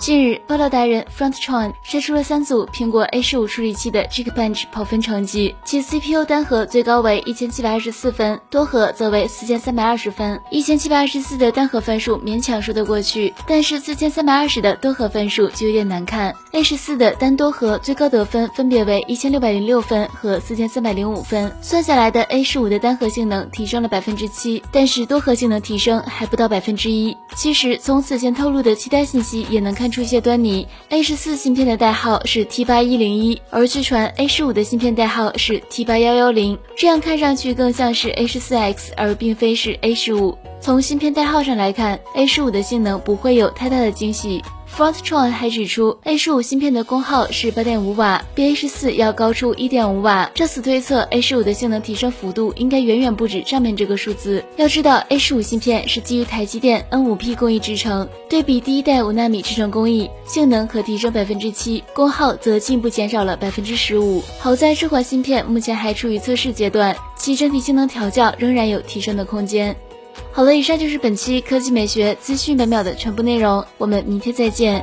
近日，爆料达人 Frontron 晒出了三组苹果 A 十五处理器的 Geekbench 跑分成绩，其 CPU 单核最高为一千七百二十四分，多核则为四千三百二十分。一千七百二十四的单核分数勉强说得过去，但是四千三百二十的多核分数就有点难看。A 十四的单多核最高得分分别为一千六百零六分和四千三百零五分，算下来的 A 十五的单核性能提升了百分之七，但是多核性能提升还不到百分之一。其实从此前透露的其他信息也能看。出一些端倪，A 十四芯片的代号是 T 八一零一，而据传 A 十五的芯片代号是 T 八幺幺零，这样看上去更像是 A 十四 X，而并非是 A 十五。从芯片代号上来看，A 十五的性能不会有太大的惊喜。Frontron 还指出，A 十五芯片的功耗是八点五瓦，比 A 十四要高出一点五瓦。这次推测，A 十五的性能提升幅度应该远远不止上面这个数字。要知道，A 十五芯片是基于台积电 N 五 P 工艺制成，对比第一代五纳米制程工艺，性能可提升百分之七，功耗则进一步减少了百分之十五。好在这款芯片目前还处于测试阶段，其整体性能调教仍然有提升的空间。好了，以上就是本期科技美学资讯百秒的全部内容，我们明天再见。